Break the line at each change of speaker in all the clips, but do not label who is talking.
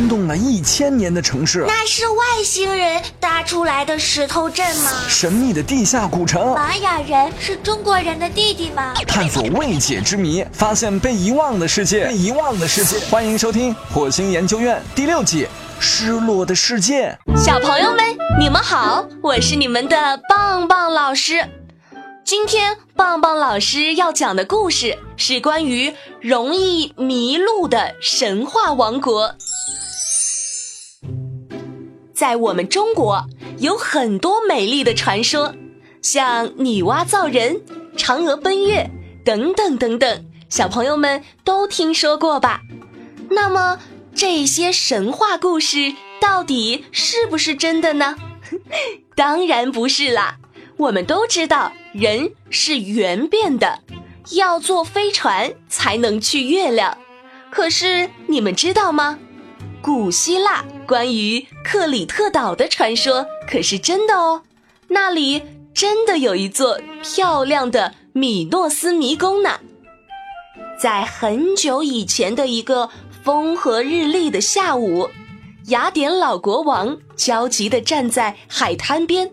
惊动了一千年的城市。
那是外星人搭出来的石头镇吗？
神秘的地下古城。
玛雅人是中国人的弟弟吗？
探索未解之谜，发现被遗忘的世界。被遗忘的世界，欢迎收听《火星研究院》第六季《失落的世界》。
小朋友们，你们好，我是你们的棒棒老师。今天棒棒老师要讲的故事是关于容易迷路的神话王国。在我们中国有很多美丽的传说，像女娲造人、嫦娥奔月等等等等，小朋友们都听说过吧？那么这些神话故事到底是不是真的呢？当然不是啦。我们都知道，人是圆变的，要坐飞船才能去月亮。可是你们知道吗？古希腊关于克里特岛的传说可是真的哦，那里真的有一座漂亮的米诺斯迷宫呢。在很久以前的一个风和日丽的下午，雅典老国王焦急地站在海滩边。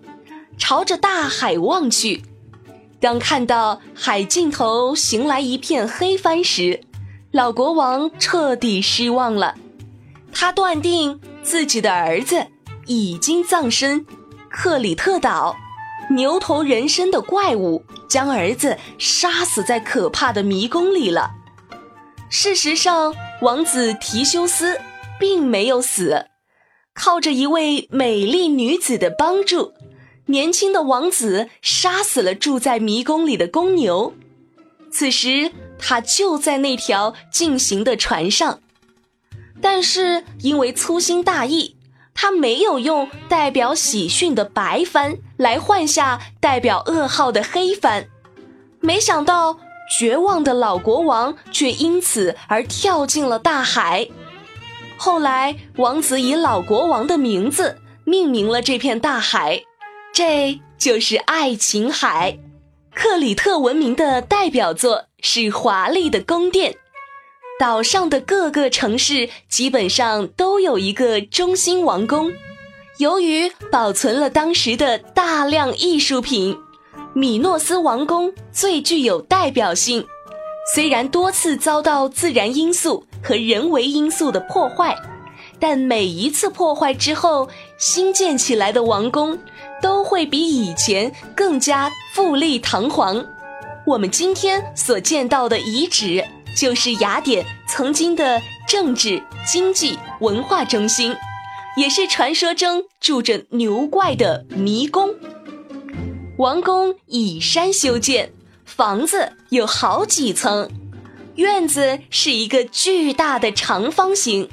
朝着大海望去，当看到海尽头行来一片黑帆时，老国王彻底失望了。他断定自己的儿子已经葬身克里特岛，牛头人身的怪物将儿子杀死在可怕的迷宫里了。事实上，王子提修斯并没有死，靠着一位美丽女子的帮助。年轻的王子杀死了住在迷宫里的公牛，此时他就在那条进行的船上，但是因为粗心大意，他没有用代表喜讯的白帆来换下代表噩耗的黑帆，没想到绝望的老国王却因此而跳进了大海。后来，王子以老国王的名字命名了这片大海。这就是爱琴海，克里特文明的代表作是华丽的宫殿。岛上的各个城市基本上都有一个中心王宫。由于保存了当时的大量艺术品，米诺斯王宫最具有代表性。虽然多次遭到自然因素和人为因素的破坏。但每一次破坏之后，新建起来的王宫都会比以前更加富丽堂皇。我们今天所见到的遗址，就是雅典曾经的政治、经济、文化中心，也是传说中住着牛怪的迷宫。王宫以山修建，房子有好几层，院子是一个巨大的长方形。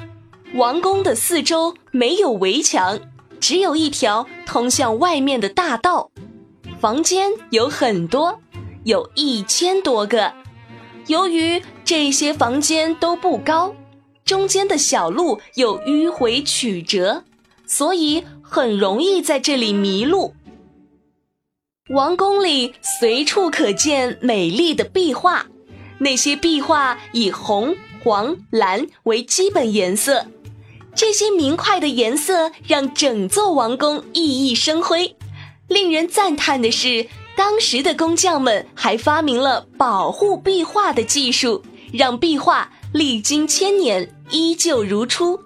王宫的四周没有围墙，只有一条通向外面的大道。房间有很多，有一千多个。由于这些房间都不高，中间的小路又迂回曲折，所以很容易在这里迷路。王宫里随处可见美丽的壁画，那些壁画以红、黄、蓝为基本颜色。这些明快的颜色让整座王宫熠熠生辉。令人赞叹的是，当时的工匠们还发明了保护壁画的技术，让壁画历经千年依旧如初。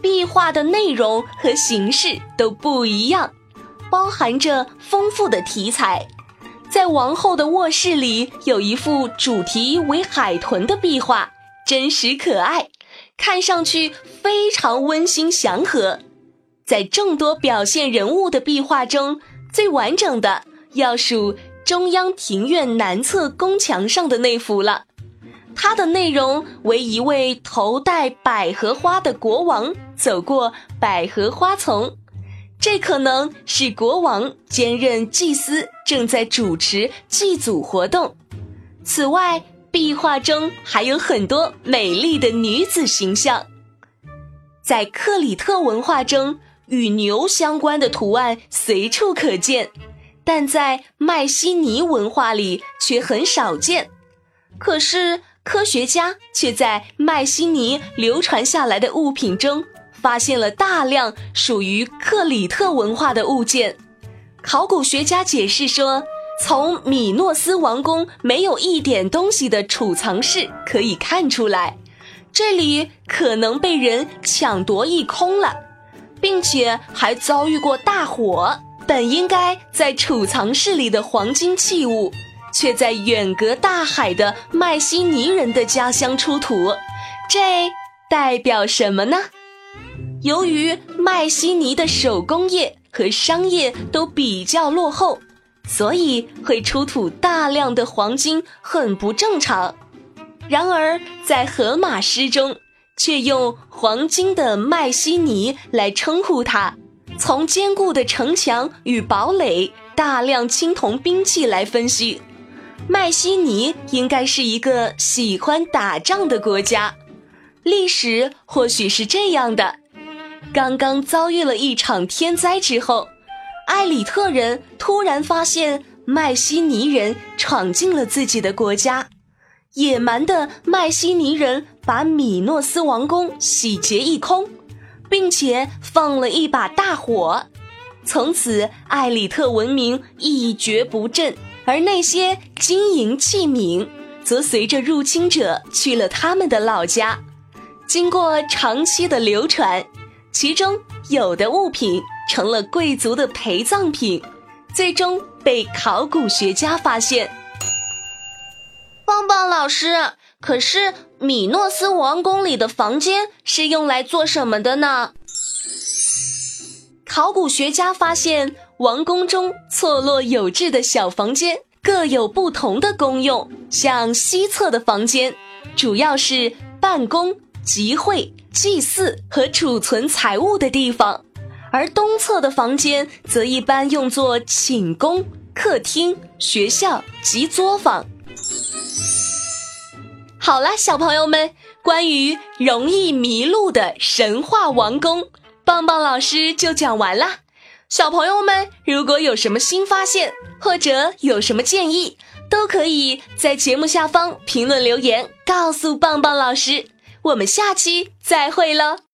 壁画的内容和形式都不一样，包含着丰富的题材。在王后的卧室里有一幅主题为海豚的壁画，真实可爱。看上去非常温馨祥和，在众多表现人物的壁画中，最完整的要数中央庭院南侧宫墙上的那幅了。它的内容为一位头戴百合花的国王走过百合花丛，这可能是国王兼任祭司正在主持祭祖活动。此外，壁画中还有很多美丽的女子形象，在克里特文化中，与牛相关的图案随处可见，但在迈锡尼文化里却很少见。可是科学家却在迈锡尼流传下来的物品中发现了大量属于克里特文化的物件。考古学家解释说，从米诺斯王宫没有一点东西的储藏室可以看出来，这里可能被人抢夺一空了，并且还遭遇过大火。本应该在储藏室里的黄金器物。却在远隔大海的迈锡尼人的家乡出土，这代表什么呢？由于迈锡尼的手工业和商业都比较落后，所以会出土大量的黄金很不正常。然而，在荷马诗中却用“黄金的迈锡尼”来称呼它。从坚固的城墙与堡垒、大量青铜兵器来分析。迈锡尼应该是一个喜欢打仗的国家，历史或许是这样的：刚刚遭遇了一场天灾之后，埃里特人突然发现迈锡尼人闯进了自己的国家，野蛮的迈锡尼人把米诺斯王宫洗劫一空，并且放了一把大火，从此埃里特文明一蹶不振。而那些金银器皿，则随着入侵者去了他们的老家。经过长期的流传，其中有的物品成了贵族的陪葬品，最终被考古学家发现。
棒棒老师，可是米诺斯王宫里的房间是用来做什么的呢？
考古学家发现。王宫中错落有致的小房间各有不同的功用，像西侧的房间主要是办公、集会、祭祀和储存财物的地方，而东侧的房间则一般用作寝宫、客厅、学校及作坊。好了，小朋友们，关于容易迷路的神话王宫，棒棒老师就讲完啦。小朋友们，如果有什么新发现，或者有什么建议，都可以在节目下方评论留言，告诉棒棒老师。我们下期再会喽。